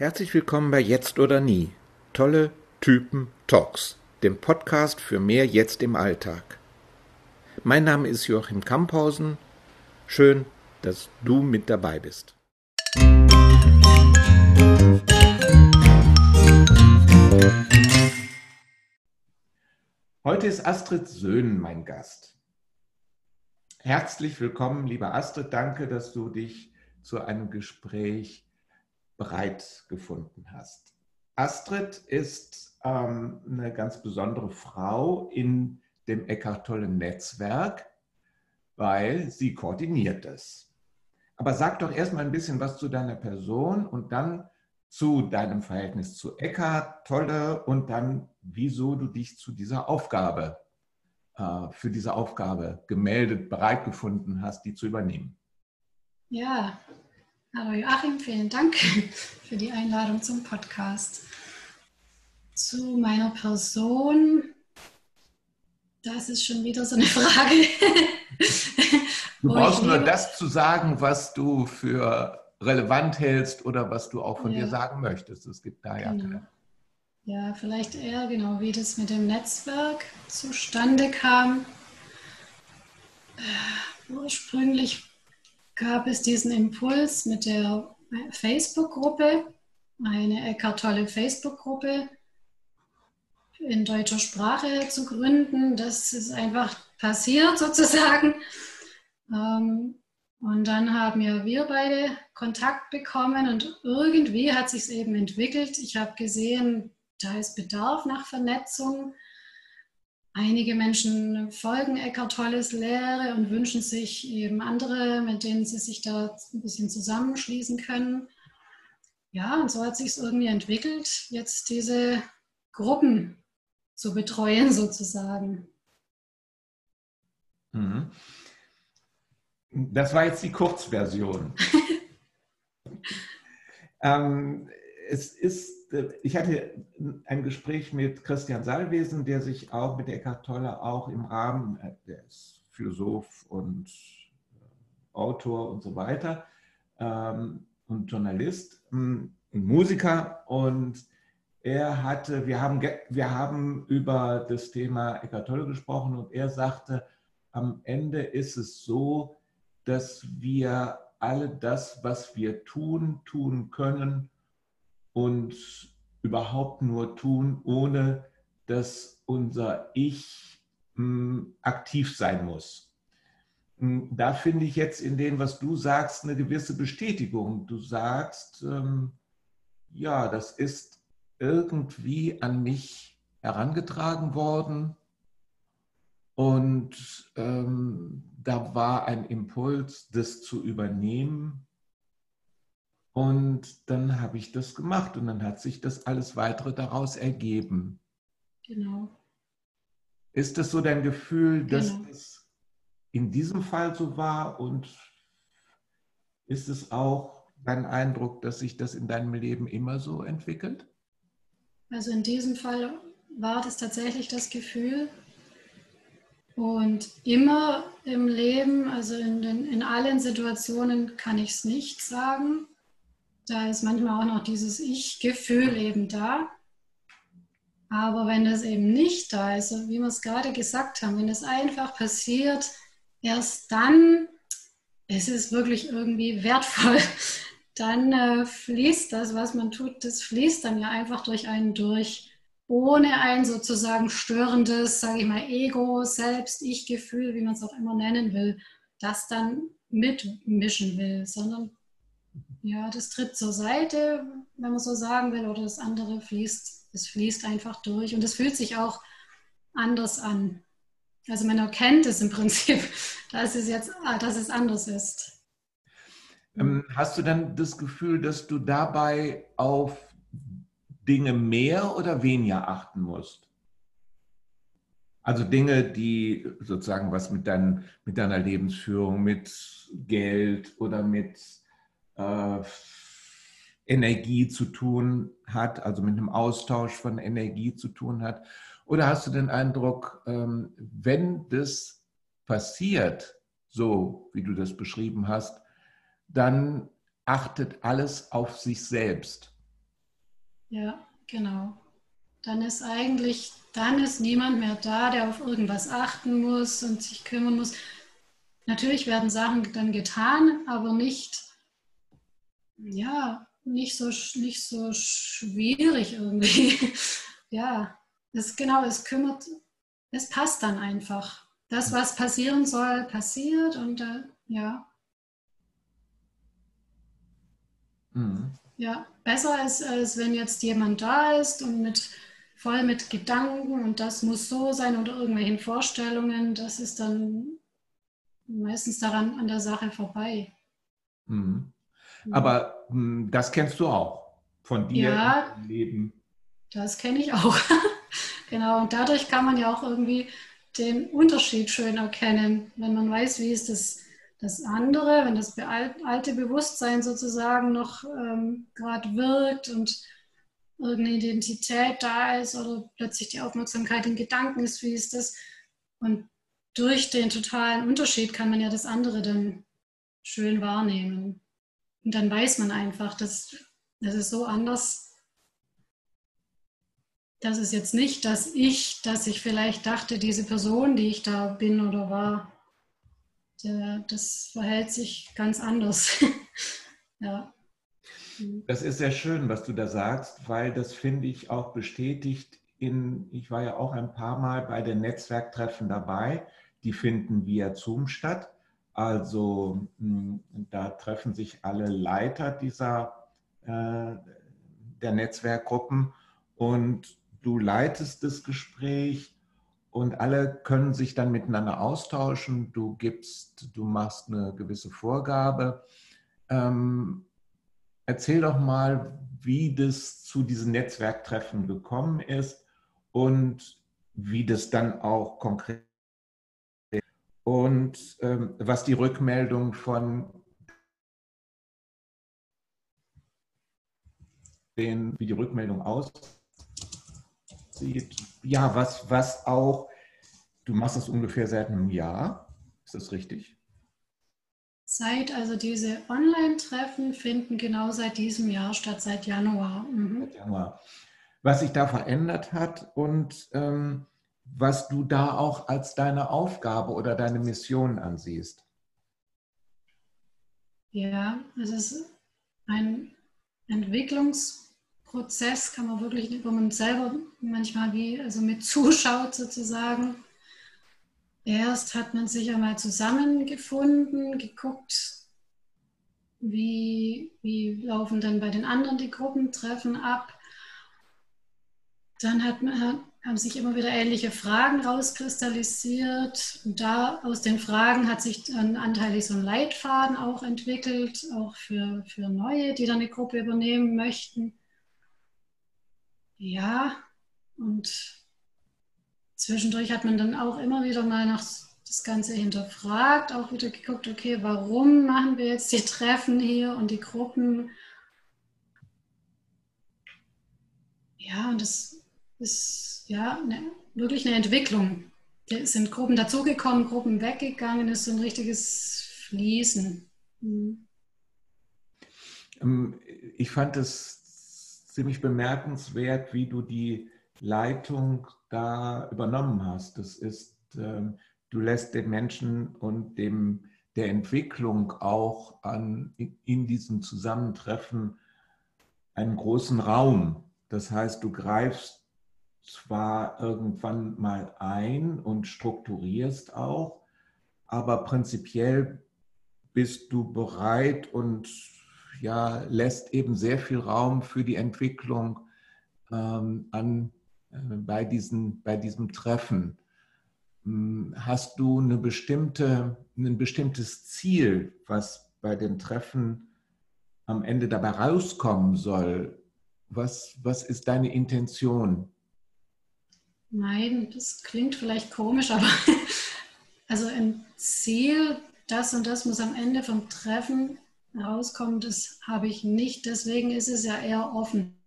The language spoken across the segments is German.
Herzlich willkommen bei Jetzt oder Nie. Tolle Typen Talks, dem Podcast für mehr Jetzt im Alltag. Mein Name ist Joachim Kamphausen. Schön, dass du mit dabei bist. Heute ist Astrid Söhnen mein Gast. Herzlich willkommen, liebe Astrid. Danke, dass du dich zu einem Gespräch bereit gefunden hast. Astrid ist ähm, eine ganz besondere Frau in dem Eckart Tolle Netzwerk, weil sie koordiniert es. Aber sag doch erstmal ein bisschen was zu deiner Person und dann zu deinem Verhältnis zu Eckart Tolle und dann, wieso du dich zu dieser Aufgabe, äh, für diese Aufgabe gemeldet, bereit gefunden hast, die zu übernehmen. Ja, hallo Joachim, vielen Dank für die Einladung zum Podcast. Zu meiner Person, das ist schon wieder so eine Frage. Du brauchst nur das zu sagen, was du für relevant hältst oder was du auch von ja. dir sagen möchtest. Es gibt da ja. Genau. Ja, vielleicht eher genau, wie das mit dem Netzwerk zustande kam. Äh, ursprünglich gab es diesen Impuls mit der Facebook-Gruppe, eine Eckart Tolle Facebook-Gruppe in deutscher Sprache zu gründen. Das ist einfach passiert sozusagen. Ähm, und dann haben ja wir beide Kontakt bekommen und irgendwie hat sich es eben entwickelt. Ich habe gesehen, da ist Bedarf nach Vernetzung. Einige Menschen folgen Eckart Tolles Lehre und wünschen sich eben andere, mit denen sie sich da ein bisschen zusammenschließen können. Ja, und so hat sich es irgendwie entwickelt, jetzt diese Gruppen zu betreuen sozusagen. Mhm. Das war jetzt die Kurzversion. ähm, es ist, ich hatte ein Gespräch mit Christian Salwesen, der sich auch mit Eckhart Tolle auch im Rahmen, der ist Philosoph und äh, Autor und so weiter ähm, und Journalist ähm, und Musiker. Und er hatte, wir haben, wir haben über das Thema Eckhart Tolle gesprochen und er sagte, am Ende ist es so, dass wir alle das, was wir tun, tun können und überhaupt nur tun, ohne dass unser Ich mh, hm, aktiv sein muss. Hm, da finde ich jetzt in dem, was du sagst, eine gewisse Bestätigung. Du sagst, ähm, ja, das ist irgendwie an mich herangetragen worden und ähm, da war ein Impuls, das zu übernehmen. Und dann habe ich das gemacht und dann hat sich das alles weitere daraus ergeben. Genau. Ist das so dein Gefühl, dass genau. es in diesem Fall so war und ist es auch dein Eindruck, dass sich das in deinem Leben immer so entwickelt? Also in diesem Fall war das tatsächlich das Gefühl, und immer im Leben, also in, den, in allen Situationen kann ich es nicht sagen. Da ist manchmal auch noch dieses Ich-Gefühl eben da. Aber wenn das eben nicht da ist, wie wir es gerade gesagt haben, wenn es einfach passiert, erst dann ist es wirklich irgendwie wertvoll. Dann äh, fließt das, was man tut, das fließt dann ja einfach durch einen durch ohne ein sozusagen störendes, sage ich mal, Ego, Selbst, Ich-Gefühl, wie man es auch immer nennen will, das dann mitmischen will, sondern ja, das tritt zur Seite, wenn man so sagen will, oder das andere fließt, es fließt einfach durch und es fühlt sich auch anders an. Also man erkennt es im Prinzip, dass es jetzt, dass es anders ist. Ähm, hast du dann das Gefühl, dass du dabei auf Dinge mehr oder weniger achten musst. Also Dinge, die sozusagen was mit, dein, mit deiner Lebensführung, mit Geld oder mit äh, Energie zu tun hat, also mit einem Austausch von Energie zu tun hat. Oder hast du den Eindruck, ähm, wenn das passiert, so wie du das beschrieben hast, dann achtet alles auf sich selbst Ja, genau. Dann ist eigentlich, dann ist niemand mehr da, der auf irgendwas achten muss und sich kümmern muss. Natürlich werden Sachen dann getan, aber nicht, ja, nicht so, nicht so schwierig irgendwie. ja, es, genau, es kümmert, es passt dann einfach. Das, was passieren soll, passiert und äh, ja. Mhm. Ja, besser als, als wenn jetzt jemand da ist und mit voll mit Gedanken und das muss so sein oder irgendwelchen Vorstellungen, das ist dann meistens daran an der Sache vorbei. Mhm. Aber mh, hm, das kennst du auch von dir ja, im Leben. Das kenne ich auch. genau, und dadurch kann man ja auch irgendwie den Unterschied schön erkennen, wenn man weiß, wie ist das, das andere, wenn das alte Bewusstsein sozusagen noch ähm, gerade wirkt und irgendeine Identität da ist oder plötzlich die Aufmerksamkeit in Gedanken ist, wie ist das? Und durch den totalen Unterschied kann man ja das andere dann schön wahrnehmen. Und dann weiß man einfach, dass das ist so anders das ist jetzt nicht, dass ich, dass ich vielleicht dachte, diese Person, die ich da bin oder war, der, das verhält sich ganz anders. ja. Das ist sehr schön, was du da sagst, weil das finde ich auch bestätigt in, ich war ja auch ein paar Mal bei den Netzwerktreffen dabei, die finden via Zoom statt. Also hm, da treffen sich alle Leiter dieser äh, der Netzwerkgruppen und du leitest das Gespräch und alle können sich dann miteinander austauschen. Du gibst, du machst eine gewisse Vorgabe. Ähm, erzähl doch mal, wie das zu diesen Netzwerktreffen gekommen ist und wie das dann auch konkret und ähm, was die Rückmeldung von den, wie die Rückmeldung aussieht. Ja, was, was auch, du machst das ungefähr seit einem Jahr, ist das richtig? Seit, also diese Online-Treffen finden genau seit diesem Jahr statt, seit Januar. Mhm. Seit Januar. Was sich da verändert hat und ähm, was du da auch als deine Aufgabe oder deine Mission ansiehst. Ja, es ist ein Entwicklungs- Prozess kann man wirklich, wo man selber manchmal wie, also mit zuschaut sozusagen. Erst hat man sich einmal zusammengefunden, geguckt, wie, wie laufen dann bei den anderen die Gruppentreffen ab. Dann hat man, haben sich immer wieder ähnliche Fragen rauskristallisiert. Und da aus den Fragen hat sich dann anteilig so ein Leitfaden auch entwickelt, auch für, für Neue, die dann eine Gruppe übernehmen möchten. Ja, und zwischendurch hat man dann auch immer wieder mal nach das Ganze hinterfragt, auch wieder geguckt, okay, warum machen wir jetzt die Treffen hier und die Gruppen? Ja, und das ist ja eine, wirklich eine Entwicklung. Es sind Gruppen dazugekommen, Gruppen weggegangen, es ist so ein richtiges Fließen. Mhm. Ich fand es ziemlich bemerkenswert, wie du die Leitung da übernommen hast. Das ist, ähm, du lässt den Menschen und dem, der Entwicklung auch an, in diesem Zusammentreffen einen großen Raum. Das heißt, du greifst zwar irgendwann mal ein und strukturierst auch, aber prinzipiell bist du bereit und ja, lässt eben sehr viel Raum für die Entwicklung ähm, an, äh, bei, diesen, bei diesem Treffen. Hm, hast du eine bestimmte, ein bestimmtes Ziel, was bei den Treffen am Ende dabei rauskommen soll? Was, was ist deine Intention? Nein, das klingt vielleicht komisch, aber also ein Ziel, das und das muss am Ende vom Treffen rauskommt, das habe ich nicht. Deswegen ist es ja eher offen.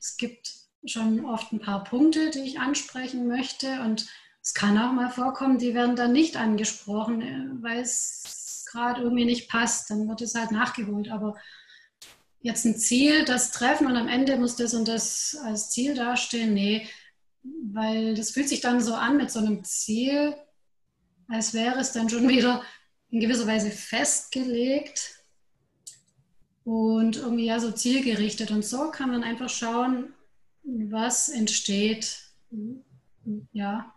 Es gibt schon oft ein paar Punkte, die ich ansprechen möchte und es kann auch mal vorkommen, die werden dann nicht angesprochen, äh, weil es gerade irgendwie nicht passt. Dann wird es halt nachgeholt. Aber jetzt ein Ziel, das treffen und am Ende muss das und das als Ziel dastehen. Nee, weil das fühlt sich dann so an mit so einem Ziel, als wäre es dann schon wieder in gewisser Weise festgelegt und irgendwie ja so zielgerichtet. Und so kann man einfach schauen, was entsteht. Ja,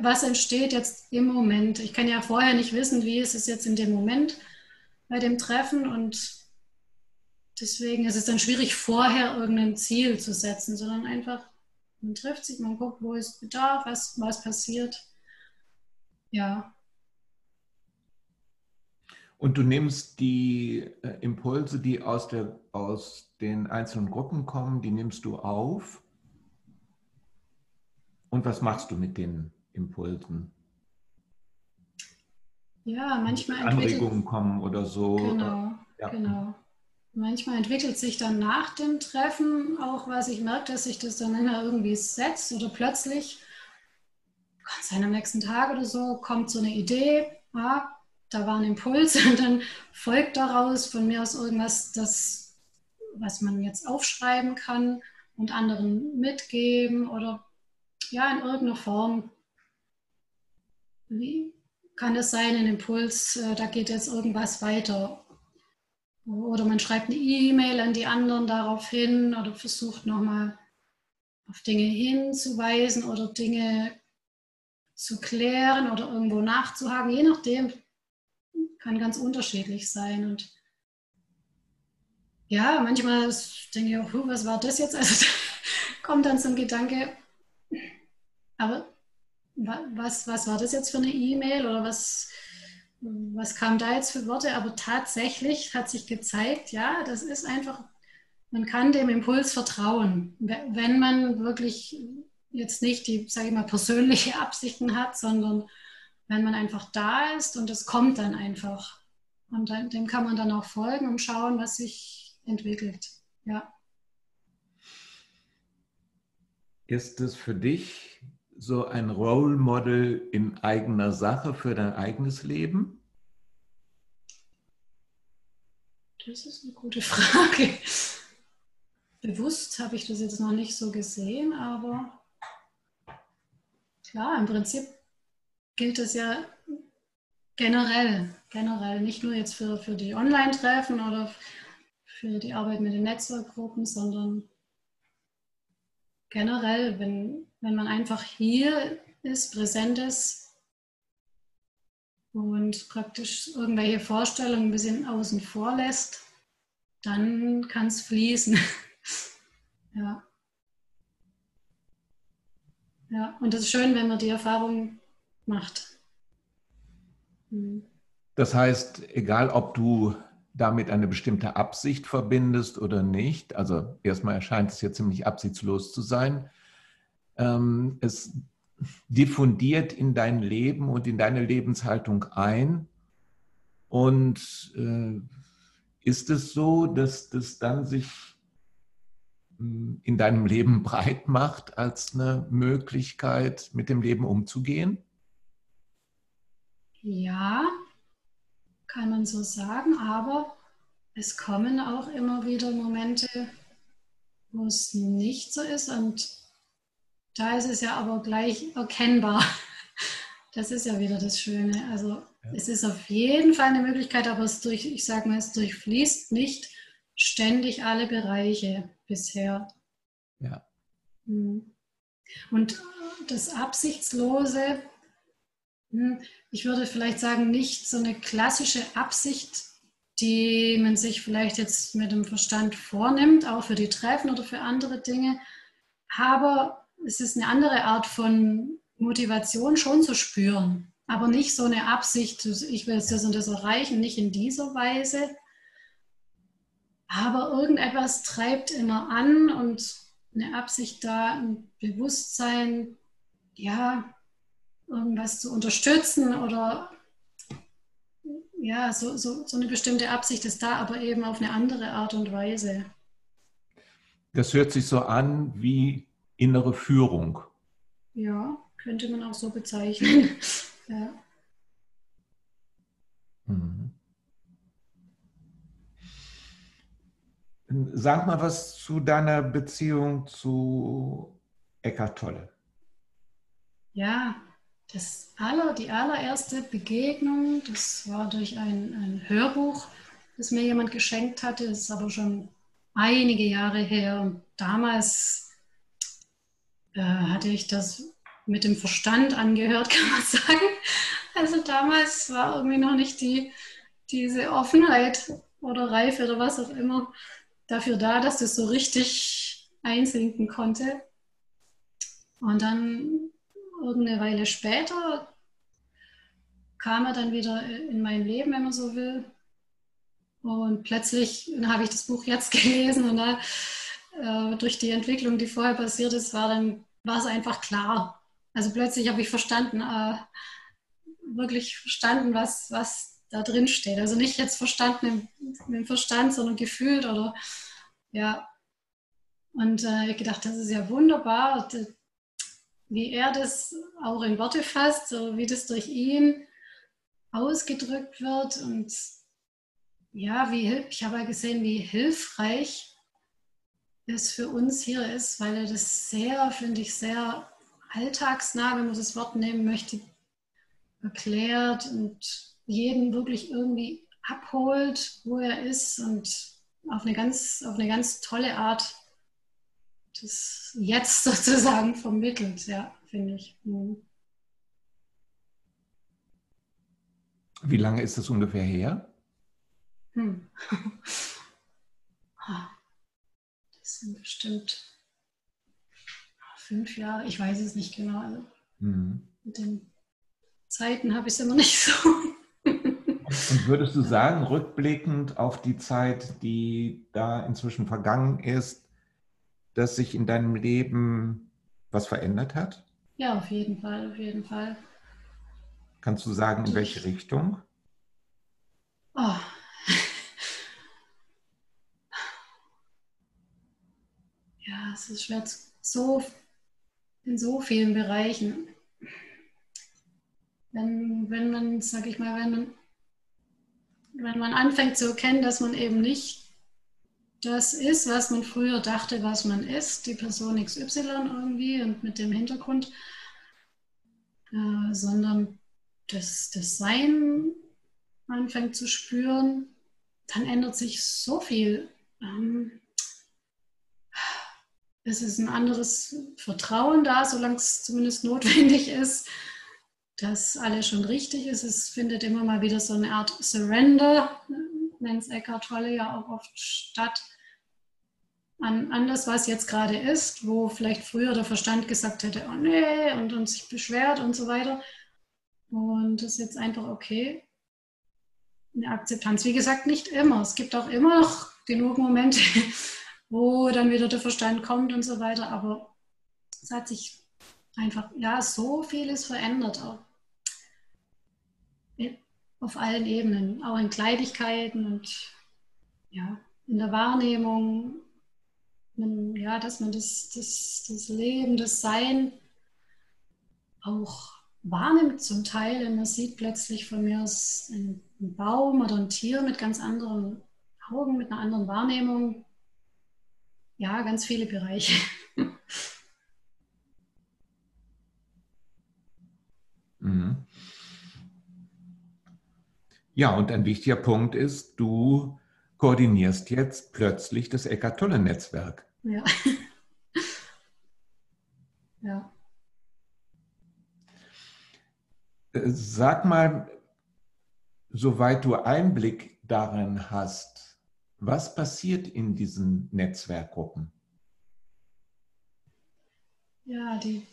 was entsteht jetzt im Moment. Ich kann ja vorher nicht wissen, wie ist es jetzt in dem Moment bei dem Treffen und deswegen ist es dann schwierig, vorher irgendein Ziel zu setzen, sondern einfach, man trifft sich, man guckt, wo ist Bedarf, was, was passiert. Ja. Und du nimmst die äh, Impulse, die aus, der, aus den einzelnen Gruppen kommen, die nimmst du auf. Und was machst du mit den Impulsen? Ja, manchmal Anregungen kommen oder so. Genau, ja. genau. Manchmal entwickelt sich dann nach dem Treffen auch was. Ich merke, dass sich das dann irgendwie setzt oder plötzlich, kann sein am nächsten Tag oder so, kommt so eine Idee, ah, da war ein Impuls und dann folgt daraus von mir aus irgendwas, das, was man jetzt aufschreiben kann und anderen mitgeben oder ja, in irgendeiner Form. Wie kann es sein, ein Impuls, äh, da geht jetzt irgendwas weiter oder man schreibt eine E-Mail an die anderen darauf hin oder versucht nochmal auf Dinge hinzuweisen oder Dinge zu klären oder irgendwo nachzuhaken. Je nachdem kann ganz unterschiedlich sein. Und ja, manchmal denke ich auch, was war das jetzt? Also kommt dann zum Gedanke, aber was, was war das jetzt für eine E-Mail oder was, was kam da jetzt für Worte, aber tatsächlich hat sich gezeigt, ja, das ist einfach, man kann dem Impuls vertrauen, wenn man wirklich jetzt nicht die, sage ich mal, persönliche Absichten hat, sondern wenn man einfach da ist und es kommt dann einfach. Und dann, dem kann man dann auch folgen und schauen, was sich entwickelt. Ja. Ist es für dich so ein Role Model in eigener Sache für dein eigenes Leben? Das ist eine gute Frage. Bewusst habe ich das jetzt noch nicht so gesehen, aber klar, im Prinzip gilt es ja generell, generell, nicht nur jetzt für, für die Online-Treffen oder für die Arbeit mit den Netzwerkgruppen, sondern generell, wenn, wenn man einfach hier ist, präsent ist und praktisch irgendwelche Vorstellungen ein bisschen außen vor lässt, dann kann es fließen. ja. Ja, und es ist schön, wenn man die Erfahrung macht. Mhm. Das heißt, egal ob du damit eine bestimmte Absicht verbindest oder nicht. Also erstmal erscheint es ja ziemlich absichtslos zu sein. Ähm, es diffundiert in dein Leben und in deine Lebenshaltung ein. Und äh, ist es so, dass das dann sich hm, in deinem Leben breit macht als eine Möglichkeit, mit dem Leben umzugehen? Ja, kann man so sagen, aber es kommen auch immer wieder Momente, wo es nicht so ist und da ist es ja aber gleich erkennbar. Das ist ja wieder das Schöne. Also ja. es ist auf jeden Fall eine Möglichkeit, aber es durch, ich sage mal, es durchfließt nicht ständig alle Bereiche bisher. Ja. Hm. Und das Absichtslose, ich würde vielleicht sagen, nicht so eine klassische Absicht, die man sich vielleicht jetzt mit dem Verstand vornimmt, auch für die Treffen oder für andere Dinge. Aber es ist eine andere Art von Motivation schon zu spüren, aber nicht so eine Absicht, ich will jetzt das und das erreichen, nicht in dieser Weise. Aber irgendetwas treibt immer an und eine Absicht da, ein Bewusstsein, ja, irgendwas zu unterstützen oder ja, so, so, so eine bestimmte Absicht ist da, aber eben auf eine andere Art und Weise. Das hört sich so an wie innere Führung. Ja, könnte man auch so bezeichnen. ja. Mhm. Sag mal was zu deiner Beziehung zu Eckart Tolle. Ja, das aller, die allererste Begegnung, das war durch ein, ein Hörbuch, das mir jemand geschenkt hatte. Das ist aber schon einige Jahre her. Damals äh, hatte ich das mit dem Verstand angehört, kann man sagen. Also damals war irgendwie noch nicht die, diese Offenheit oder Reife oder was auch immer dafür da, dass das so richtig einsinken konnte. Und dann irgendeine Weile später kam er dann wieder in mein Leben, wenn man so will. Und plötzlich habe ich das Buch jetzt gelesen und da, äh, durch die Entwicklung, die vorher passiert ist, war dann war es einfach klar. Also plötzlich habe ich verstanden, äh, wirklich verstanden, was, was da drin steht. Also nicht jetzt verstanden im, im Verstand, sondern gefühlt oder ja. Und äh, ich gedacht, das ist ja wunderbar, wie er das auch in Worte fasst, so wie das durch ihn ausgedrückt wird und ja, wie ich habe ja gesehen, wie hilfreich es für uns hier ist, weil er das sehr, finde ich, sehr alltagsnah, wenn man das Wort nehmen möchte, erklärt und jeden wirklich irgendwie abholt, wo er ist und auf eine ganz, auf eine ganz tolle Art das jetzt sozusagen vermittelt, ja, finde ich. Mhm. Wie lange ist das ungefähr her? Hm. Ah, das sind bestimmt fünf Jahre, ich weiß es nicht genau. Also mhm. Mit den Zeiten habe ich es immer nicht so. Und würdest du sagen, rückblickend auf die Zeit, die da inzwischen vergangen ist, dass sich in deinem Leben was verändert hat? Ja, auf jeden Fall, auf jeden Fall. Kannst du sagen, in welche Richtung? Oh. Ja, es ist schwer, so in so vielen Bereichen. Wenn, wenn man, sag ich mal, wenn man, wenn man anfängt zu erkennen, dass man eben nicht das ist, was man früher dachte, was man ist, die Person XY irgendwie und mit dem Hintergrund, äh, sondern das, das Sein anfängt zu spüren, dann ändert sich so viel. Ähm, es ist ein anderes Vertrauen da, solange es zumindest notwendig ist, dass alles schon richtig ist. Es findet immer mal wieder so eine Art Surrender, nennt es Eckhart Tolle ja auch oft statt, an, an das, was jetzt gerade ist, wo vielleicht früher der Verstand gesagt hätte, oh nee, und, und sich beschwert und so weiter. Und das ist jetzt einfach okay. Eine Akzeptanz. Wie gesagt, nicht immer. Es gibt auch immer noch genug Momente, wo dann wieder der Verstand kommt und so weiter. Aber es hat sich einfach, ja, so vieles verändert auch. Auf allen Ebenen, auch in Kleidigkeiten und ja, in der Wahrnehmung, ja, dass man das, das, das Leben, das Sein auch wahrnimmt zum Teil. Und man sieht plötzlich von mir aus einen Baum oder ein Tier mit ganz anderen Augen, mit einer anderen Wahrnehmung. Ja, ganz viele Bereiche. Mhm. Ja, und ein wichtiger Punkt ist, du koordinierst jetzt plötzlich das Eckart Tolle Netzwerk. Ja. ja. Äh, sag mal, soweit du Einblick darin hast, was passiert in diesen Netzwerkgruppen? Ja, die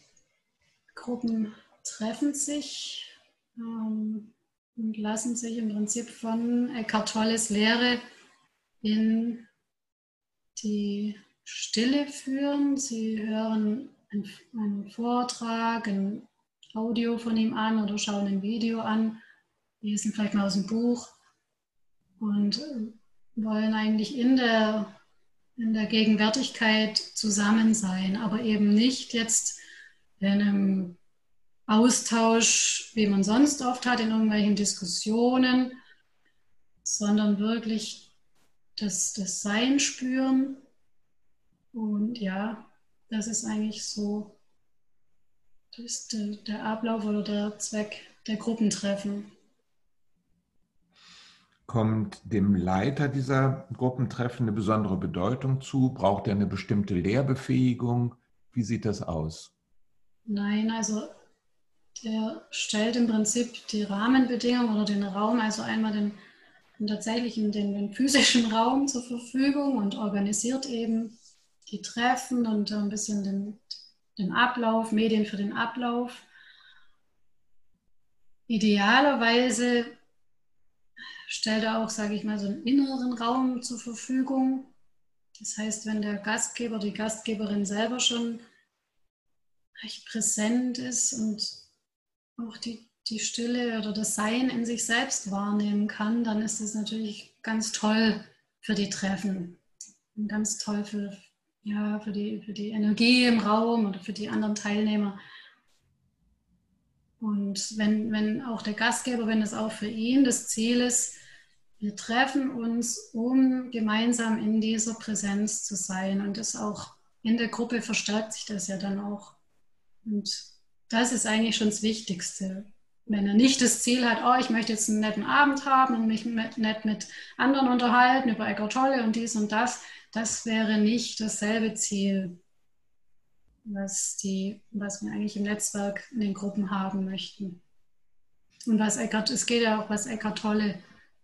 Gruppen treffen sich ähm, und lassen sich im Prinzip von Eckhart Tolles Lehre in die Stille führen. Sie hören einen Vortrag, ein Audio von ihm an oder schauen ein Video an, lesen vielleicht mal aus dem Buch und wollen eigentlich in der, in der Gegenwärtigkeit zusammen sein, aber eben nicht jetzt in einem Austausch, wie man sonst oft hat, in irgendwelchen Diskussionen, sondern wirklich das, das Sein spüren. Und ja, das ist eigentlich so das ist der, der Ablauf oder der Zweck der Gruppentreffen. Kommt dem Leiter dieser Gruppentreffen eine besondere Bedeutung zu? Braucht er eine bestimmte Lehrbefähigung? Wie sieht das aus? Nein, also der stellt im Prinzip die Rahmenbedingungen oder den Raum, also einmal den, den tatsächlichen, den, den physischen Raum zur Verfügung und organisiert eben die Treffen und ein bisschen den, den Ablauf, Medien für den Ablauf. Idealerweise stellt er auch, sage ich mal, so einen inneren Raum zur Verfügung. Das heißt, wenn der Gastgeber, die Gastgeberin selber schon recht präsent ist und auch die, die Stille oder das Sein in sich selbst wahrnehmen kann, dann ist das natürlich ganz toll für die Treffen und ganz toll für, ja, für, die, für die Energie im Raum oder für die anderen Teilnehmer. Und wenn, wenn auch der Gastgeber, wenn es auch für ihn das Ziel ist, wir treffen uns, um gemeinsam in dieser Präsenz zu sein. Und das auch in der Gruppe verstärkt sich das ja dann auch. Und das ist eigentlich schon das Wichtigste. Wenn er nicht das Ziel hat, oh, ich möchte jetzt einen netten Abend haben und mich mit, nett mit anderen unterhalten über Eckart Tolle und dies und das, das wäre nicht dasselbe Ziel, was, die, was wir eigentlich im Netzwerk in den Gruppen haben möchten. Und was Eckart, es geht ja auch, was Eckart Tolle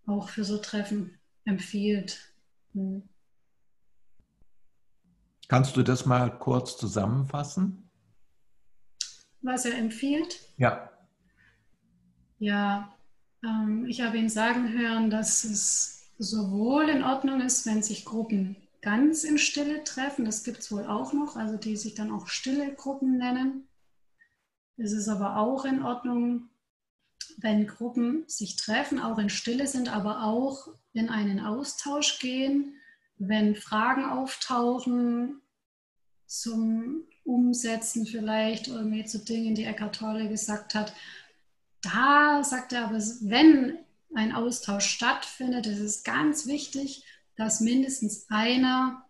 auch für so Treffen empfiehlt. Hm. Kannst du das mal kurz zusammenfassen? Was er empfiehlt? Ja. Ja, ähm, ich habe ihn sagen hören, dass es sowohl in Ordnung ist, wenn sich Gruppen ganz in Stille treffen. Das gibt es wohl auch noch, also die sich dann auch stille Gruppen nennen. Es ist aber auch in Ordnung, wenn Gruppen sich treffen, auch in Stille sind, aber auch in einen Austausch gehen, wenn Fragen auftauchen zum Umsetzen vielleicht irgendwie zu Dingen, die Eckhart Tolle gesagt hat. Da sagt er aber, wenn ein Austausch stattfindet, ist es ganz wichtig, dass mindestens einer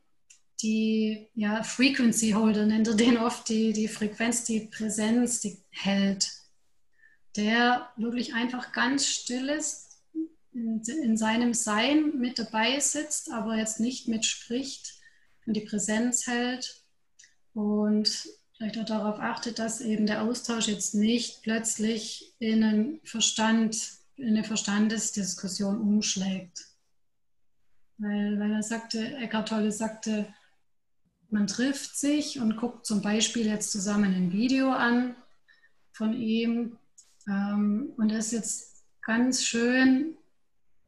die ja, Frequency Holder nennt er den oft, die, die Frequenz, die Präsenz, die hält, der wirklich einfach ganz still ist, in, in seinem Sein mit dabei sitzt, aber jetzt nicht mitspricht und die Präsenz hält. Und vielleicht auch darauf achtet, dass eben der Austausch jetzt nicht plötzlich in einen Verstand, in eine Verstandesdiskussion umschlägt. Weil, weil er sagte, Eckhart Tolle sagte, man trifft sich und guckt zum Beispiel jetzt zusammen ein Video an von ihm. Ähm, und er ist jetzt ganz schön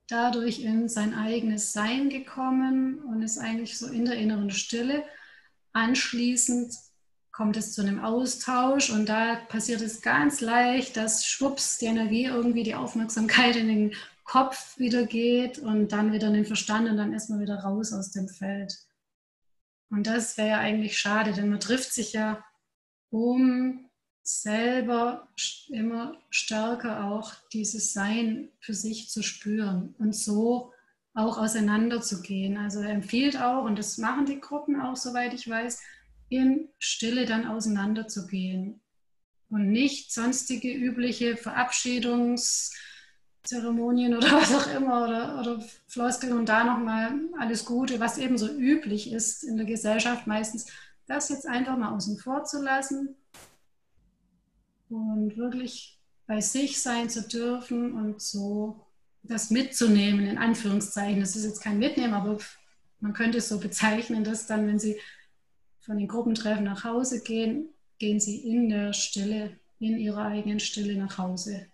dadurch in sein eigenes Sein gekommen und ist eigentlich so in der inneren Stille. Anschließend kommt es zu einem Austausch und da passiert es ganz leicht, dass schwupps die Energie irgendwie die Aufmerksamkeit in den Kopf wieder geht und dann wieder in den Verstand und dann erstmal wieder raus aus dem Feld. Und das wäre ja eigentlich schade, denn man trifft sich ja, um selber immer stärker auch dieses Sein für sich zu spüren und so auch auseinanderzugehen. Also er empfiehlt auch, und das machen die Gruppen auch, soweit ich weiß, in Stille dann auseinanderzugehen und nicht sonstige übliche Verabschiedungs- Zeremonien oder was auch immer oder, oder Floskeln und da nochmal alles Gute, was eben so üblich ist in der Gesellschaft meistens, das jetzt einfach mal außen vor zu lassen und wirklich bei sich sein zu dürfen und so das mitzunehmen, in Anführungszeichen. Das ist jetzt kein Mitnehmen, aber man könnte es so bezeichnen, dass dann, wenn Sie von den Gruppentreffen nach Hause gehen, gehen Sie in der Stille, in Ihrer eigenen Stille nach Hause.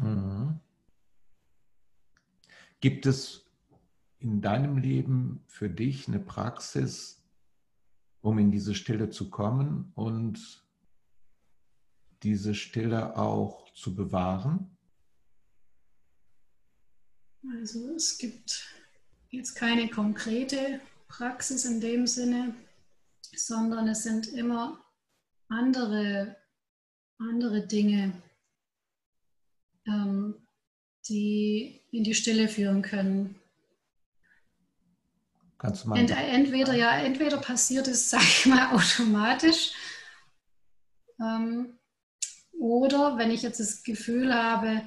Mhm. Gibt es in deinem Leben für dich eine Praxis, um in diese Stille zu kommen und diese Stille auch zu bewahren? Also es gibt jetzt keine konkrete Praxis in dem Sinne, sondern es sind immer andere, andere Dinge, ähm, die in die Stille führen können. Kannst du mal Ent, entweder ja, entweder passiert es, sage ich mal, automatisch. Ähm, oder wenn ich jetzt das Gefühl habe,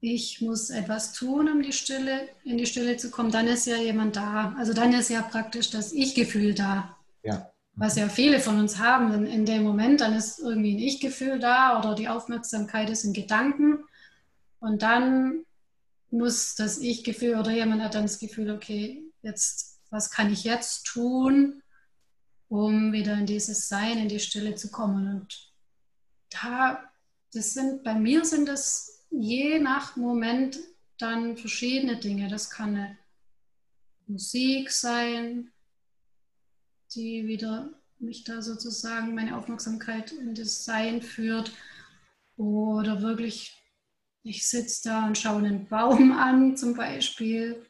ich muss etwas tun, um die Stille, in die Stille zu kommen, dann ist ja jemand da. Also dann ist ja praktisch das Ich-Gefühl da. Ja. Was ja viele von uns haben in, in dem Moment, dann ist irgendwie ein Ich-Gefühl da oder die Aufmerksamkeit ist in Gedanken. Und dann muss das Ich-Gefühl oder jemand hat dann das Gefühl, okay, jetzt, was kann ich jetzt tun, um wieder in dieses Sein, in die Stille zu kommen? Und da, das sind, bei mir sind das je nach Moment dann verschiedene Dinge. Das kann eine Musik sein, die wieder mich da sozusagen meine Aufmerksamkeit in das Sein führt. Oder wirklich, ich sitze da und schaue einen Baum an zum Beispiel.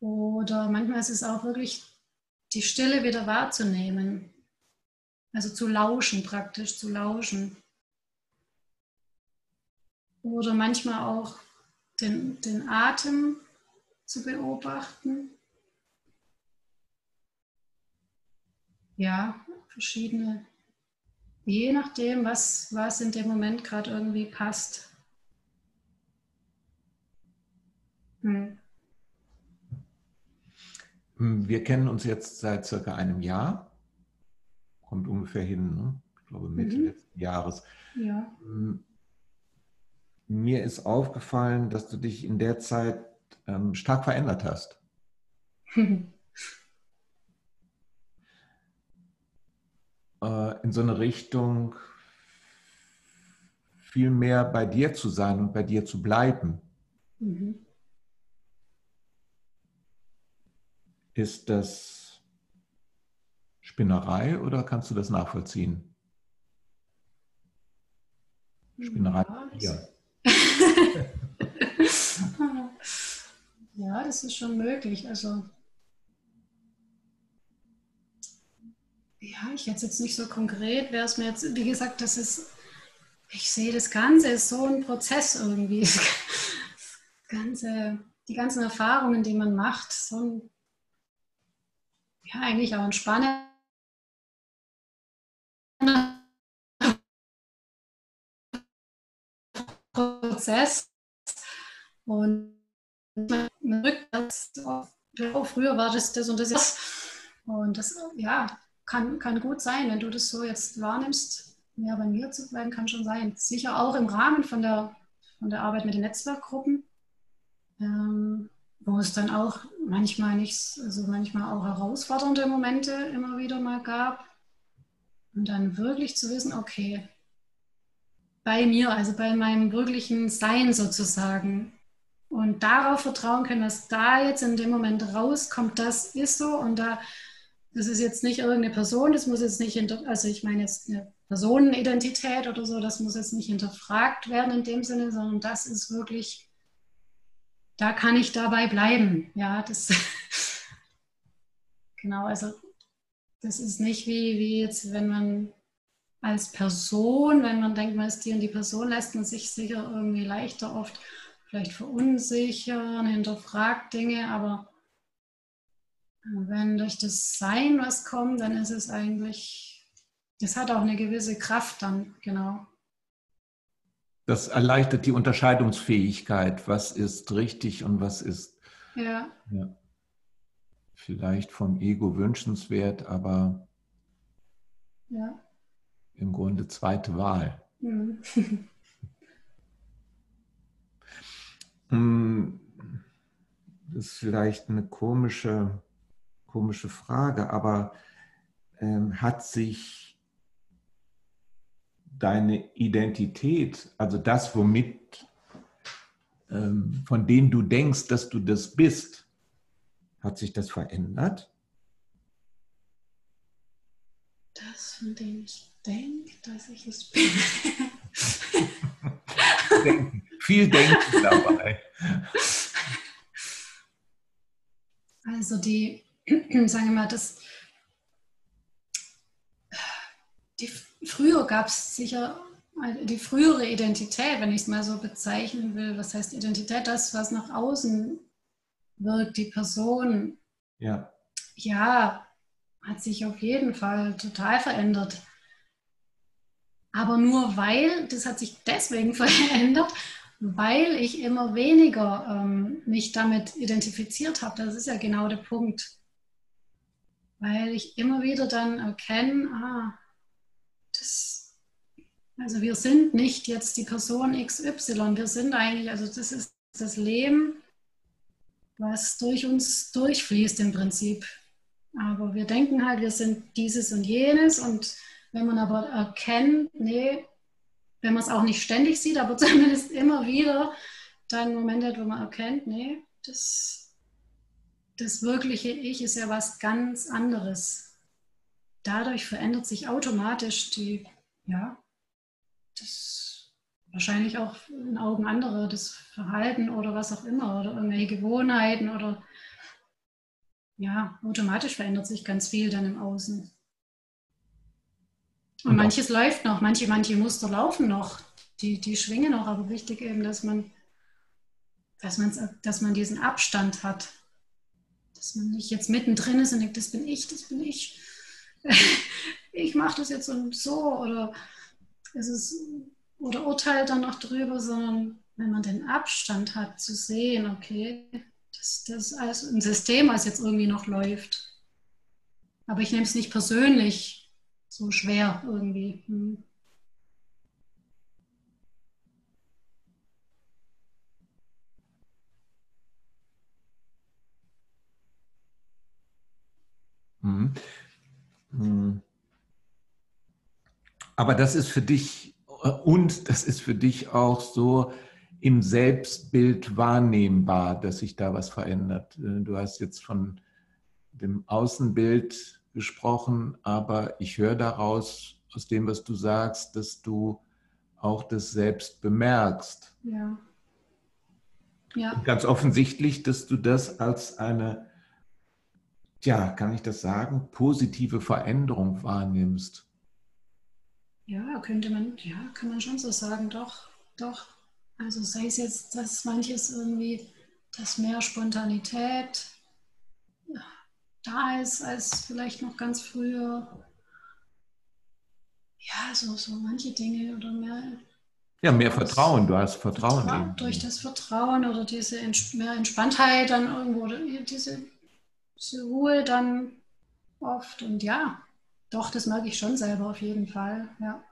Oder manchmal ist es auch wirklich die Stille wieder wahrzunehmen. Also zu lauschen praktisch, zu lauschen. Oder manchmal auch den, den Atem zu beobachten. Ja, verschiedene, je nachdem, was, was in dem Moment gerade irgendwie passt. Hm. Wir kennen uns jetzt seit circa einem Jahr. Kommt ungefähr hin, ne? ich glaube Mitte mhm. letzten Jahres. Ja. Hm mir ist aufgefallen, dass du dich in der Zeit ähm, stark verändert hast. äh, in so eine Richtung, viel mehr bei dir zu sein und bei dir zu bleiben. Mhm. Ist das Spinnerei oder kannst du das nachvollziehen? Spinnerei. Ja, ja, das ist schon möglich. Also, ja, ich es jetzt nicht so konkret, wäre es mir jetzt, wie gesagt, das ist, ich sehe das Ganze ist so ein Prozess irgendwie. Das Ganze, die ganzen Erfahrungen, die man macht, so ein, ja, eigentlich auch ein spannender Prozess. Und man rückwärts, oh, früher war das das und das ist. Und das, ja, kann, kann gut sein, wenn du das so jetzt wahrnimmst, mehr bei mir zu bleiben, kann schon sein. Sicher auch im Rahmen von der, von der Arbeit mit den Netzwerkgruppen, ähm, wo es dann auch manchmal nicht, also manchmal auch herausfordernde Momente immer wieder mal gab. Und dann wirklich zu wissen, okay, bei mir, also bei meinem wirklichen Sein sozusagen. Und darauf vertrauen können, dass da jetzt in dem Moment rauskommt, das ist so und da, das ist jetzt nicht irgendeine Person, das muss jetzt nicht, hinter, also ich meine jetzt eine Personenidentität oder so, das muss jetzt nicht hinterfragt werden in dem Sinne, sondern das ist wirklich, da kann ich dabei bleiben. Ja, das, genau, also das ist nicht wie, wie jetzt, wenn man als Person, wenn man denkt, man ist die und die Person, lässt man sich sicher irgendwie leichter oft vielleicht verunsichern, hinterfragt Dinge, aber wenn durch das Sein was kommt, dann ist es eigentlich, das hat auch eine gewisse Kraft dann, genau. Das erleichtert die Unterscheidungsfähigkeit, was ist richtig und was ist ja. Ja, vielleicht vom Ego wünschenswert, aber ja im Grunde zweite Wahl. Mhm. Hm, das ist vielleicht eine komische, komische Frage, aber ähm, hat sich deine Identität, also das, womit, ähm, von dem du denkst, dass du das bist, hat sich das verändert? Das, von dem ich denke, dass ich es bin. denken. Viel Denken dabei. Also die, sagen wir mal, das, die, früher gab es sicher die frühere Identität, wenn ich es mal so bezeichnen will, was heißt Identität? Das, was nach außen wirkt, die Person. Ja. Ja, hat sich auf jeden Fall total verändert. Aber nur weil, das hat sich deswegen verändert, weil ich immer weniger ähm, mich damit identifiziert habe. Das ist ja genau der Punkt. Weil ich immer wieder dann erkenne, ah, das, also wir sind nicht jetzt die Person XY, wir sind eigentlich, also das ist das Leben, was durch uns durchfließt im Prinzip. Aber wir denken halt, wir sind dieses und jenes und wenn man aber erkennt, nee, wenn man es auch nicht ständig sieht, aber zumindest immer wieder dann Momente, wo man erkennt, nee, das, das wirkliche Ich ist ja was ganz anderes. Dadurch verändert sich automatisch die, ja, das wahrscheinlich auch in Augen anderer, das Verhalten oder was auch immer oder irgendwelche Gewohnheiten oder ja, automatisch verändert sich ganz viel dann im Außen. Und manches läuft noch, manche, manche Muster laufen noch, die, die schwingen noch, aber wichtig eben, dass man, dass, man, dass man diesen Abstand hat. Dass man nicht jetzt mittendrin ist und denkt, das bin ich, das bin ich. ich mache das jetzt und so oder es ist oder urteilt dann noch drüber, sondern wenn man den Abstand hat, zu sehen, okay, dass das als ein System, was jetzt irgendwie noch läuft. Aber ich nehme es nicht persönlich, so schwer irgendwie. Hm. Mhm. Mhm. Aber das ist für dich und das ist für dich auch so im Selbstbild wahrnehmbar, dass sich da was verändert. Du hast jetzt von dem Außenbild gesprochen, aber ich höre daraus, aus dem, was du sagst, dass du auch das selbst bemerkst. Ja. ja. Und ganz offensichtlich, dass du das als eine, ja, kann ich das sagen, positive Veränderung wahrnimmst. Ja, könnte man, ja, kann man schon so sagen, doch, doch. Also sei es jetzt, dass manches irgendwie, dass mehr Spontanität, da ist als vielleicht noch ganz früher. Ja, so, so manche Dinge oder mehr. Ja, mehr Vertrauen, du hast Vertrauen. Vertrauen durch das Vertrauen oder diese mehr Entspanntheit dann irgendwo, oder diese, diese Ruhe dann oft. Und ja, doch, das merke ich schon selber auf jeden Fall, ja.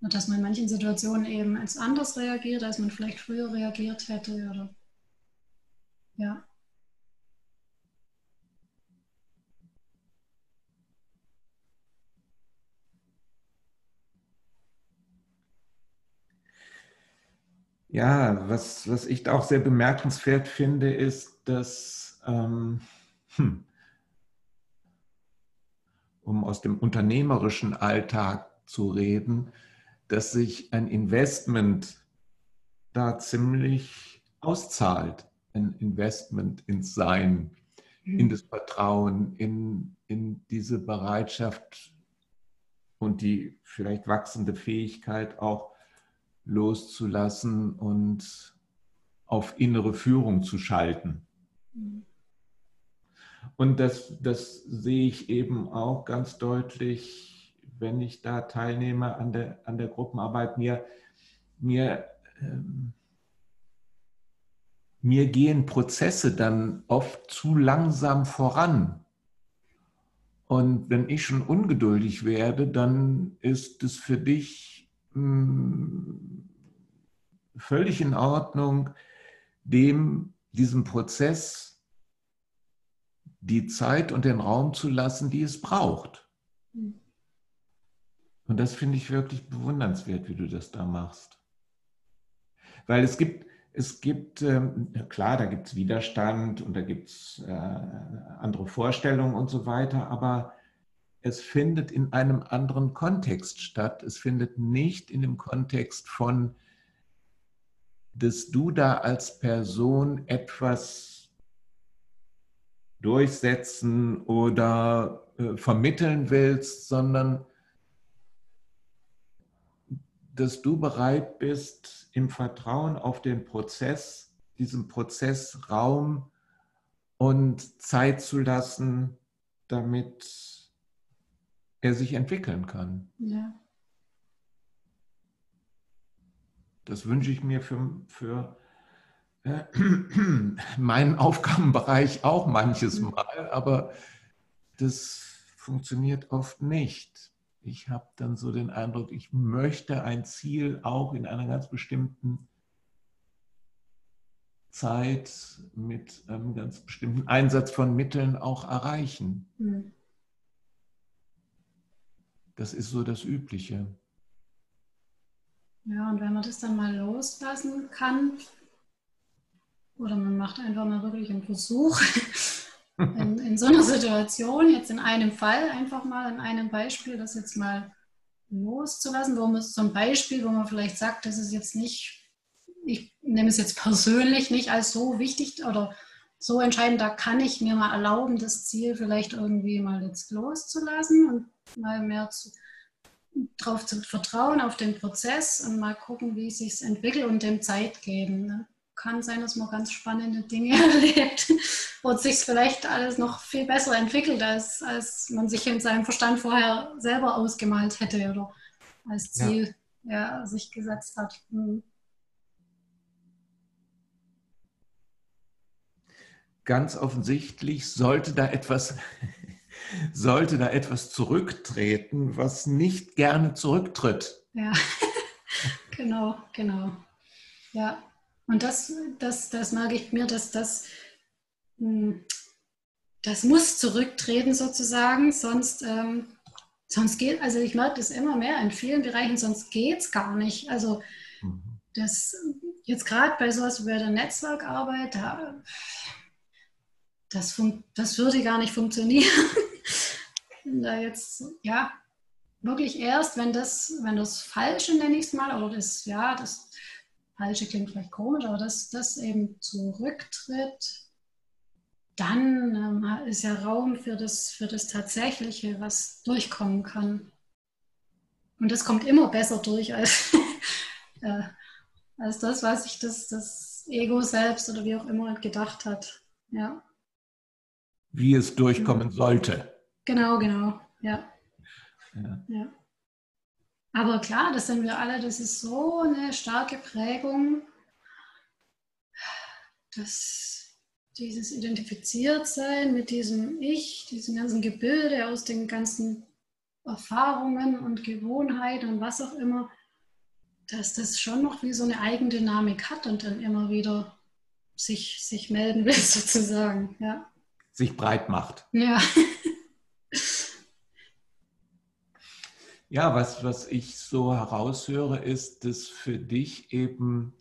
Und dass man in manchen Situationen eben als anders reagiert, als man vielleicht früher reagiert hätte. Oder ja. Ja, was, was ich auch sehr bemerkenswert finde, ist, dass, ähm, hm, um aus dem unternehmerischen Alltag zu reden, dass sich ein Investment da ziemlich auszahlt. Ein Investment ins Sein, mhm. in das Vertrauen, in, in diese Bereitschaft und die vielleicht wachsende Fähigkeit auch loszulassen und auf innere Führung zu schalten. Und das, das sehe ich eben auch ganz deutlich, wenn ich da teilnehme an der, an der Gruppenarbeit. Mir, mir, ähm, mir gehen Prozesse dann oft zu langsam voran. Und wenn ich schon ungeduldig werde, dann ist es für dich völlig in Ordnung, dem, diesem Prozess die Zeit und den Raum zu lassen, die es braucht. Hm. Und das finde ich wirklich bewundernswert, wie du das da machst. Weil es gibt, es gibt, ähm, klar, da gibt es Widerstand und da gibt es äh, andere Vorstellungen und so weiter, aber es findet in einem anderen Kontext statt. Es findet nicht in dem Kontext von, dass du da als Person etwas durchsetzen oder äh, vermitteln willst, sondern dass du bereit bist, im Vertrauen auf den Prozess, diesem Prozess Raum und Zeit zu lassen, damit er sich entwickeln kann. Ja. Das wünsche ich mir für, für äh, meinen Aufgabenbereich auch manches mhm. Mal, aber das funktioniert oft nicht. Ich habe dann so den Eindruck, ich möchte ein Ziel auch in einer ganz bestimmten Zeit mit einem ganz bestimmten Einsatz von Mitteln auch erreichen. Mhm. Das ist so das Übliche. Ja, und wenn man das dann mal loslassen kann, oder man macht einfach mal wirklich einen Versuch, in, in so einer Situation, jetzt in einem Fall, einfach mal in einem Beispiel, das jetzt mal loszulassen, wo man ein Beispiel, wo man vielleicht sagt, das ist jetzt nicht, ich nehme es jetzt persönlich nicht als so wichtig oder so entscheidend, da kann ich mir mal erlauben, das Ziel vielleicht irgendwie mal jetzt loszulassen und mal mehr zu, darauf zu vertrauen, auf den Prozess und mal gucken, wie es sich entwickelt und dem Zeit geben. Ne? Kann sein, dass man ganz spannende Dinge erlebt und sich vielleicht alles noch viel besser entwickelt, als, als man sich in seinem Verstand vorher selber ausgemalt hätte oder als Ziel ja. ja sich gesetzt hat. Hm. Ganz offensichtlich sollte da etwas sollte da etwas zurücktreten, was nicht gerne zurücktritt. Ja, genau, genau. Ja, und das, das, das mag ich mir, dass das, hm, das muss zurücktreten sozusagen, sonst, ähm, sonst geht, also ich merke das immer mehr in vielen Bereichen, sonst geht es gar nicht. Also mhm. das jetzt gerade bei sowas wie bei der Netzwerkarbeit, da, das, das würde gar nicht funktionieren da jetzt, ja, wirklich erst, wenn das, wenn das Falsche, nenne ich es mal, oder das, ja, das Falsche klingt vielleicht komisch, aber das, das eben zurücktritt, dann ähm, ist ja Raum für das, für das Tatsächliche, was durchkommen kann. Und das kommt immer besser durch als, äh, als das, was sich das, das Ego selbst oder wie auch immer gedacht hat. Ja. Wie es durchkommen sollte. Genau, genau, ja. ja. ja. Aber klar, das sind wir alle, das ist so eine starke Prägung, dass dieses Identifiziertsein mit diesem Ich, diesem ganzen Gebilde aus den ganzen Erfahrungen und Gewohnheiten und was auch immer, dass das schon noch wie so eine Eigendynamik hat und dann immer wieder sich, sich melden will, sozusagen. Ja. Sich breit macht. Ja. Ja, was, was ich so heraushöre, ist, dass für dich eben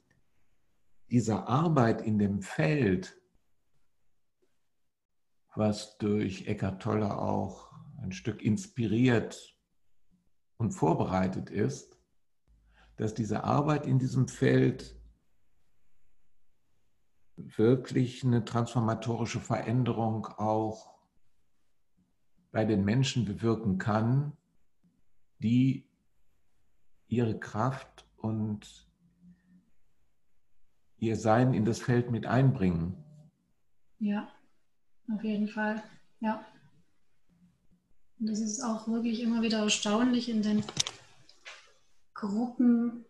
diese Arbeit in dem Feld, was durch Eckart Tolle auch ein Stück inspiriert und vorbereitet ist, dass diese Arbeit in diesem Feld wirklich eine transformatorische Veränderung auch bei den Menschen bewirken kann, die ihre Kraft und ihr Sein in das Feld mit einbringen. Ja, auf jeden Fall. Ja. Und das ist auch wirklich immer wieder erstaunlich in den Gruppen,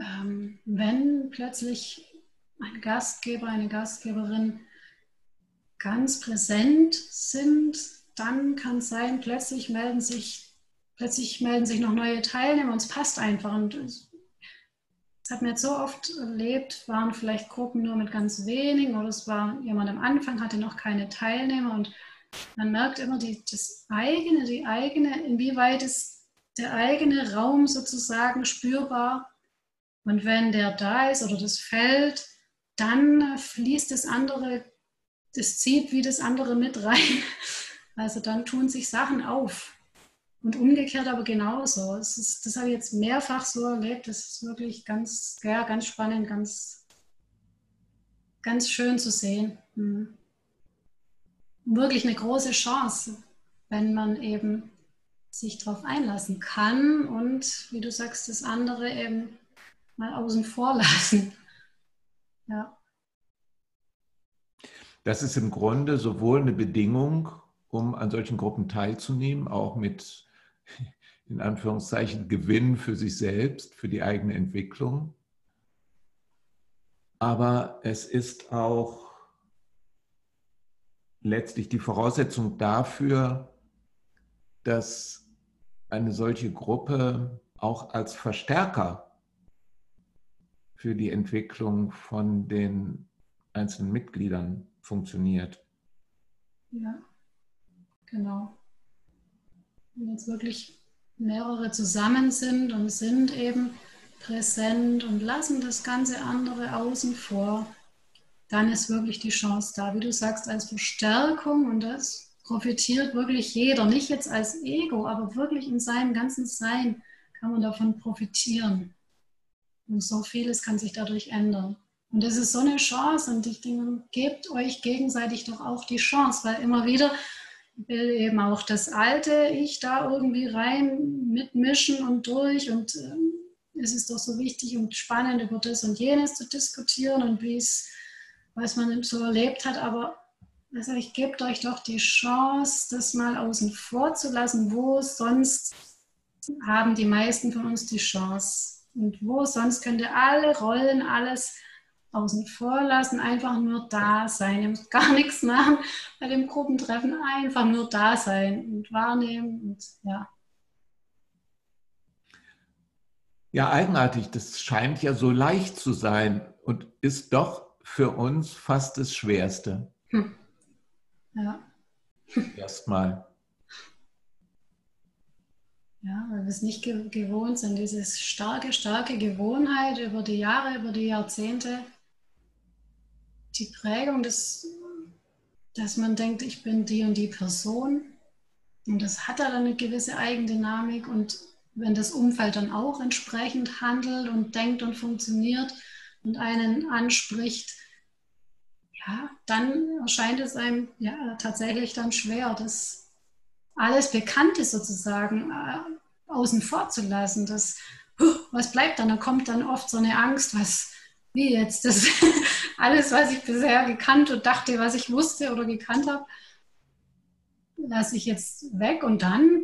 ähm, wenn plötzlich ein Gastgeber, eine Gastgeberin ganz präsent sind, dann kann es sein, plötzlich melden sich plötzlich melden sich noch neue Teilnehmer und es passt einfach. Und es hat mir jetzt so oft erlebt, waren vielleicht Gruppen nur mit ganz wenigen oder es war jemand am Anfang, hatte noch keine Teilnehmer und man merkt immer die, das eigene, die eigene, inwieweit ist der eigene Raum sozusagen spürbar. Und wenn der da ist oder das fällt, dann fließt das andere, das zieht wie das andere mit rein. Also dann tun sich Sachen auf. Und umgekehrt aber genauso. Ist, das habe ich jetzt mehrfach so erlebt. Das ist wirklich ganz, ja, ganz spannend, ganz, ganz schön zu sehen. Mhm. Wirklich eine große Chance, wenn man eben sich darauf einlassen kann und, wie du sagst, das andere eben mal außen vor lassen. Ja. Das ist im Grunde sowohl eine Bedingung, um an solchen Gruppen teilzunehmen, auch mit in Anführungszeichen Gewinn für sich selbst, für die eigene Entwicklung. Aber es ist auch letztlich die Voraussetzung dafür, dass eine solche Gruppe auch als Verstärker für die Entwicklung von den einzelnen Mitgliedern funktioniert. Ja, genau. Wenn jetzt wirklich mehrere zusammen sind und sind eben präsent und lassen das ganze andere außen vor, dann ist wirklich die Chance da, wie du sagst, als Verstärkung und das profitiert wirklich jeder, nicht jetzt als Ego, aber wirklich in seinem ganzen Sein kann man davon profitieren. Und so vieles kann sich dadurch ändern. Und das ist so eine Chance und ich denke, gebt euch gegenseitig doch auch die Chance, weil immer wieder will eben auch das alte Ich da irgendwie rein mitmischen und durch und äh, es ist doch so wichtig und spannend über das und jenes zu diskutieren und wie es, was man so erlebt hat, aber also ich gebe euch doch die Chance, das mal außen vor zu lassen, wo sonst haben die meisten von uns die Chance? Und wo sonst könnte alle Rollen, alles außen vor lassen, einfach nur da sein. Ihr müsst gar nichts machen bei dem Gruppentreffen, einfach nur da sein und wahrnehmen und ja. Ja, eigenartig, das scheint ja so leicht zu sein und ist doch für uns fast das Schwerste. Hm. Ja. Erstmal. Ja, weil wir es nicht gewohnt sind, diese starke, starke Gewohnheit über die Jahre, über die Jahrzehnte, die Prägung, des, dass man denkt, ich bin die und die Person. Und das hat dann eine gewisse Eigendynamik. Und wenn das Umfeld dann auch entsprechend handelt und denkt und funktioniert und einen anspricht, ja, dann erscheint es einem ja tatsächlich dann schwer, das alles Bekannte sozusagen äh, außen vor zu lassen. Das, was bleibt dann? Da kommt dann oft so eine Angst, was, wie jetzt, das alles, was ich bisher gekannt und dachte, was ich wusste oder gekannt habe, lasse ich jetzt weg und dann,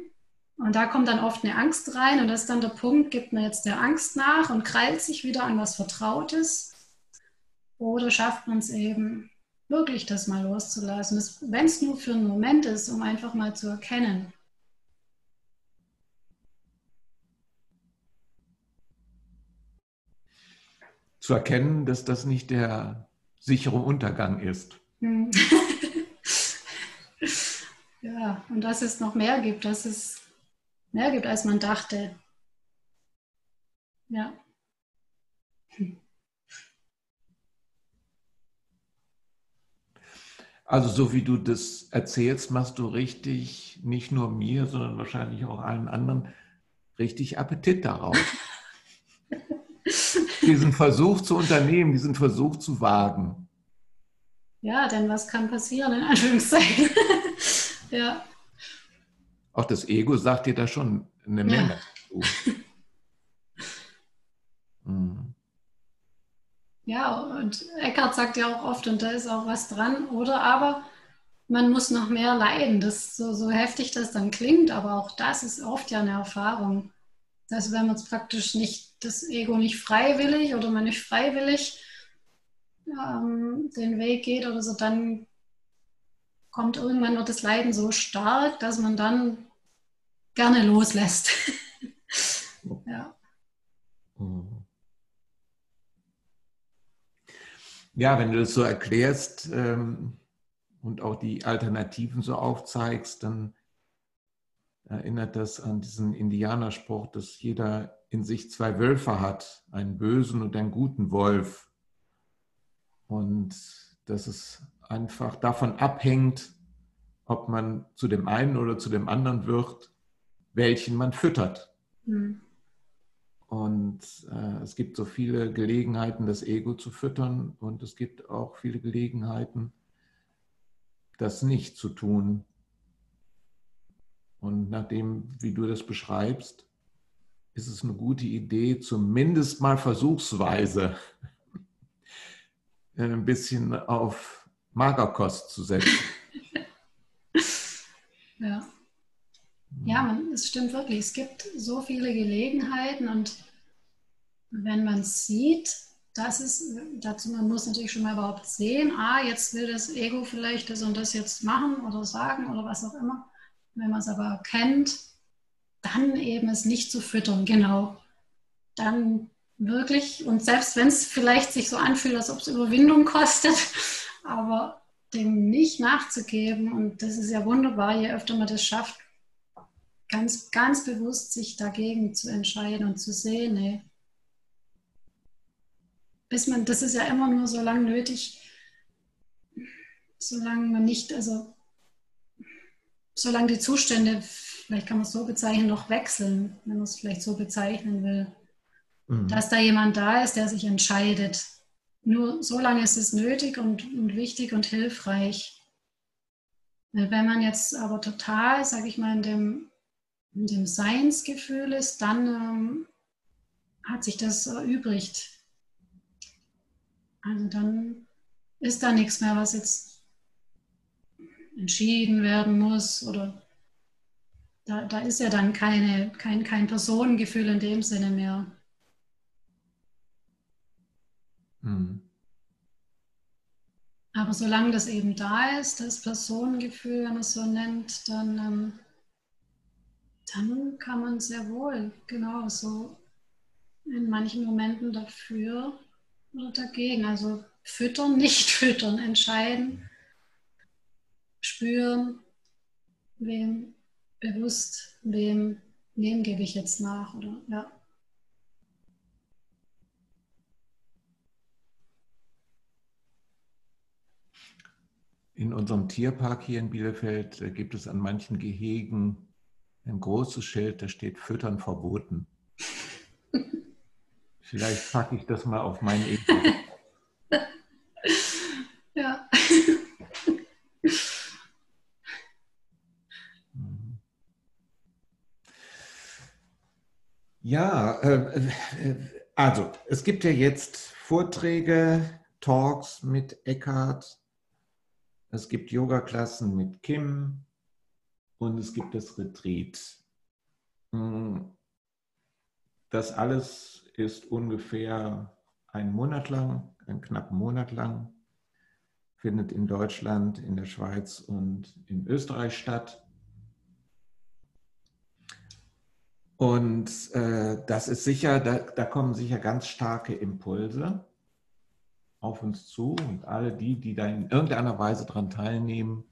und da kommt dann oft eine Angst rein und das ist dann der Punkt, gibt man jetzt der Angst nach und krallt sich wieder an was Vertrautes oder schafft man es eben wirklich, das mal loszulassen, wenn es nur für einen Moment ist, um einfach mal zu erkennen, zu erkennen, dass das nicht der sichere Untergang ist. Hm. ja, und dass es noch mehr gibt, dass es mehr gibt, als man dachte. Ja. Also so wie du das erzählst, machst du richtig, nicht nur mir, sondern wahrscheinlich auch allen anderen, richtig Appetit darauf. diesen Versuch zu unternehmen, diesen Versuch zu wagen. Ja, denn was kann passieren, in Anführungszeichen? ja. Auch das Ego sagt dir da schon eine Menge. Ja. mhm. Ja, und Eckhart sagt ja auch oft, und da ist auch was dran, oder aber man muss noch mehr leiden. Das so, so heftig das dann klingt, aber auch das ist oft ja eine Erfahrung. Dass wenn man es praktisch nicht das Ego nicht freiwillig oder man nicht freiwillig ähm, den Weg geht oder so, dann kommt irgendwann wird das Leiden so stark, dass man dann gerne loslässt. ja. Ja, wenn du das so erklärst ähm, und auch die Alternativen so aufzeigst, dann erinnert das an diesen Indianerspruch, dass jeder in sich zwei Wölfe hat, einen bösen und einen guten Wolf. Und dass es einfach davon abhängt, ob man zu dem einen oder zu dem anderen wird, welchen man füttert. Mhm. Und äh, es gibt so viele Gelegenheiten, das Ego zu füttern und es gibt auch viele Gelegenheiten, das nicht zu tun. Und nachdem, wie du das beschreibst, ist es eine gute Idee, zumindest mal versuchsweise ein bisschen auf Magerkost zu setzen. ja. Ja, man, es stimmt wirklich. Es gibt so viele Gelegenheiten und wenn man sieht, das ist, dazu man muss natürlich schon mal überhaupt sehen, ah, jetzt will das Ego vielleicht das und das jetzt machen oder sagen oder was auch immer. Wenn man es aber kennt, dann eben es nicht zu füttern, genau. Dann wirklich, und selbst wenn es vielleicht sich so anfühlt, als ob es Überwindung kostet, aber dem nicht nachzugeben, und das ist ja wunderbar, je öfter man das schafft, ganz, ganz bewusst sich dagegen zu entscheiden und zu sehen, nee, bis man, das ist ja immer nur so lange nötig, solange man nicht, also solange die Zustände, vielleicht kann man es so bezeichnen, noch wechseln, wenn man es vielleicht so bezeichnen will. Mhm. Dass da jemand da ist, der sich entscheidet. Nur so lange ist es nötig und, und wichtig und hilfreich. Wenn man jetzt aber total, sage ich mal, in dem, in dem Seinsgefühl ist, dann ähm, hat sich das erübrigt. Also dann ist da nichts mehr, was jetzt entschieden werden muss oder da, da ist ja dann keine, kein, kein Personengefühl in dem Sinne mehr. Mhm. Aber solange das eben da ist, das Personengefühl, wenn man es so nennt, dann, ähm, dann kann man sehr wohl genau so in manchen Momenten dafür oder dagegen. Also füttern, nicht füttern, entscheiden, spüren, wem bewusst, wem, wem gebe ich jetzt nach oder ja. In unserem Tierpark hier in Bielefeld äh, gibt es an manchen Gehegen ein großes Schild, da steht Füttern verboten. Vielleicht packe ich das mal auf mein Ego. ja. Ja, äh, äh, also es gibt ja jetzt Vorträge, Talks mit Eckhart, es gibt Yoga-Klassen mit Kim und es gibt das Retreat. Hm, das alles ist ungefähr einen Monat lang, einen knappen Monat lang, findet in Deutschland, in der Schweiz und in Österreich statt. Und äh, das ist sicher, da, da, kommen sicher ganz starke Impulse auf uns zu und alle die, die da in irgendeiner Weise daran teilnehmen,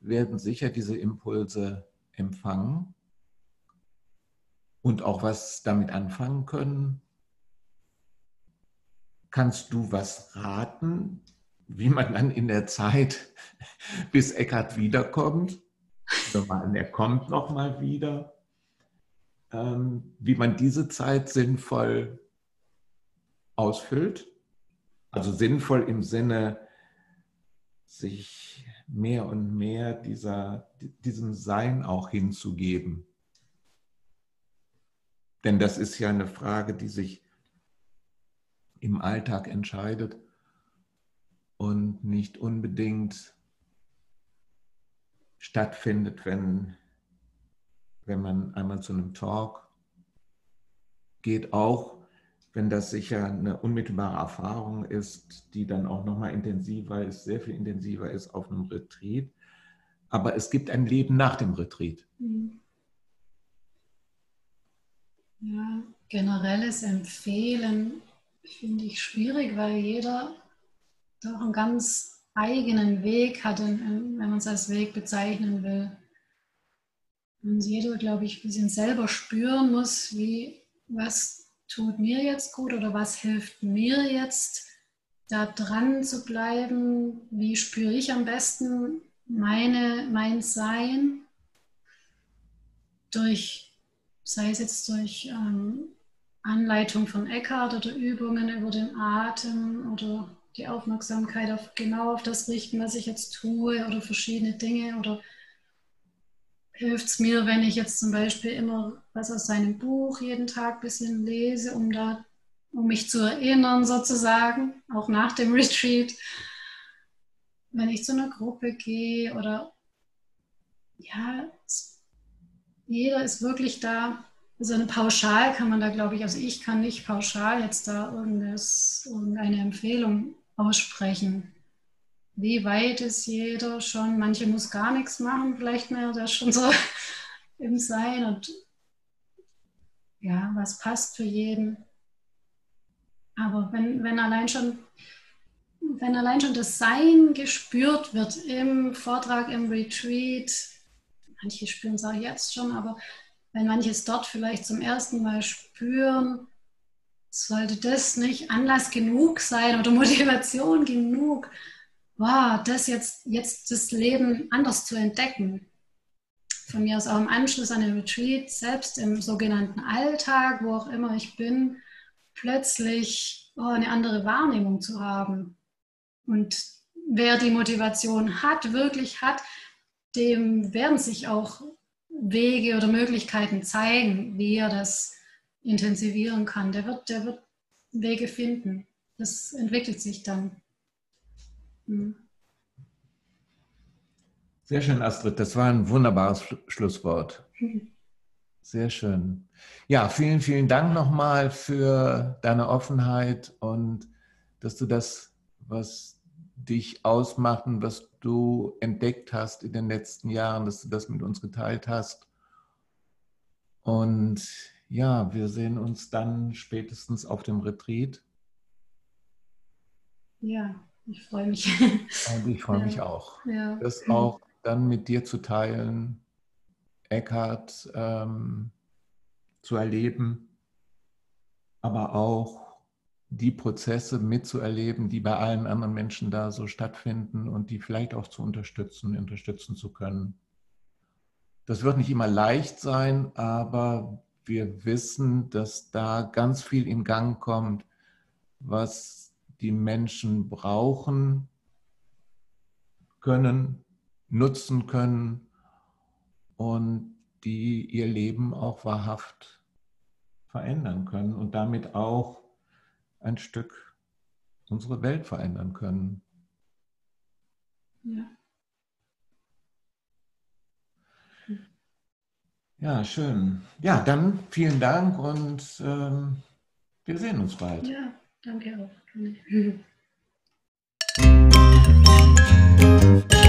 werden sicher diese Impulse empfangen und auch was damit anfangen können. Kannst du was raten, wie man dann in der Zeit, bis Eckart wiederkommt, oder er kommt noch mal wieder, wie man diese Zeit sinnvoll ausfüllt? Also sinnvoll im Sinne, sich mehr und mehr dieser, diesem Sein auch hinzugeben. Denn das ist ja eine Frage, die sich im Alltag entscheidet und nicht unbedingt stattfindet, wenn, wenn man einmal zu einem Talk geht, auch wenn das sicher eine unmittelbare Erfahrung ist, die dann auch nochmal intensiver ist, sehr viel intensiver ist auf einem Retreat. Aber es gibt ein Leben nach dem Retreat. Mhm. Ja, generelles Empfehlen finde ich schwierig, weil jeder doch einen ganz eigenen Weg hat, wenn man es als Weg bezeichnen will. Und jeder, glaube ich, ein bisschen selber spüren muss, wie, was tut mir jetzt gut oder was hilft mir jetzt, da dran zu bleiben, wie spüre ich am besten meine, mein Sein? Durch sei es jetzt durch ähm, Anleitung von Eckhart oder Übungen über den Atem oder die Aufmerksamkeit auf genau auf das richten, was ich jetzt tue oder verschiedene Dinge oder hilft es mir, wenn ich jetzt zum Beispiel immer was aus seinem Buch jeden Tag ein bisschen lese, um da, um mich zu erinnern sozusagen, auch nach dem Retreat. Wenn ich zu einer Gruppe gehe oder ja, jeder ist wirklich da. So eine pauschal kann man da, glaube ich, also ich kann nicht pauschal jetzt da irgendeine Empfehlung aussprechen wie weit ist jeder schon. Manche muss gar nichts machen, vielleicht mehr, das schon so im Sein und ja, was passt für jeden. Aber wenn, wenn allein schon wenn allein schon das Sein gespürt wird im Vortrag, im Retreat, manche spüren es auch jetzt schon, aber wenn manche es dort vielleicht zum ersten Mal spüren, sollte das nicht Anlass genug sein oder Motivation genug, wow, das jetzt, jetzt das Leben anders zu entdecken. Von mir aus auch im Anschluss an den Retreat, selbst im sogenannten Alltag, wo auch immer ich bin, plötzlich oh, eine andere Wahrnehmung zu haben. Und wer die Motivation hat, wirklich hat, dem werden sich auch Wege oder Möglichkeiten zeigen, wie er das intensivieren kann. Der wird, der wird Wege finden. Das entwickelt sich dann. Hm. Sehr schön, Astrid. Das war ein wunderbares Schlusswort. Sehr schön. Ja, vielen, vielen Dank nochmal für deine Offenheit und dass du das, was dich ausmacht und was du entdeckt hast in den letzten Jahren, dass du das mit uns geteilt hast. Und ja, wir sehen uns dann spätestens auf dem Retreat. Ja, ich freue mich. Und ich freue ja. mich auch. Ja. Das auch dann mit dir zu teilen, Eckhart ähm, zu erleben, aber auch die Prozesse mitzuerleben, die bei allen anderen Menschen da so stattfinden und die vielleicht auch zu unterstützen, unterstützen zu können. Das wird nicht immer leicht sein, aber wir wissen, dass da ganz viel in Gang kommt, was die Menschen brauchen können, nutzen können und die ihr Leben auch wahrhaft verändern können und damit auch ein Stück unsere Welt verändern können. Ja. Ja, schön. Ja, dann vielen Dank und ähm, wir sehen uns bald. Ja, danke auch. 嗯。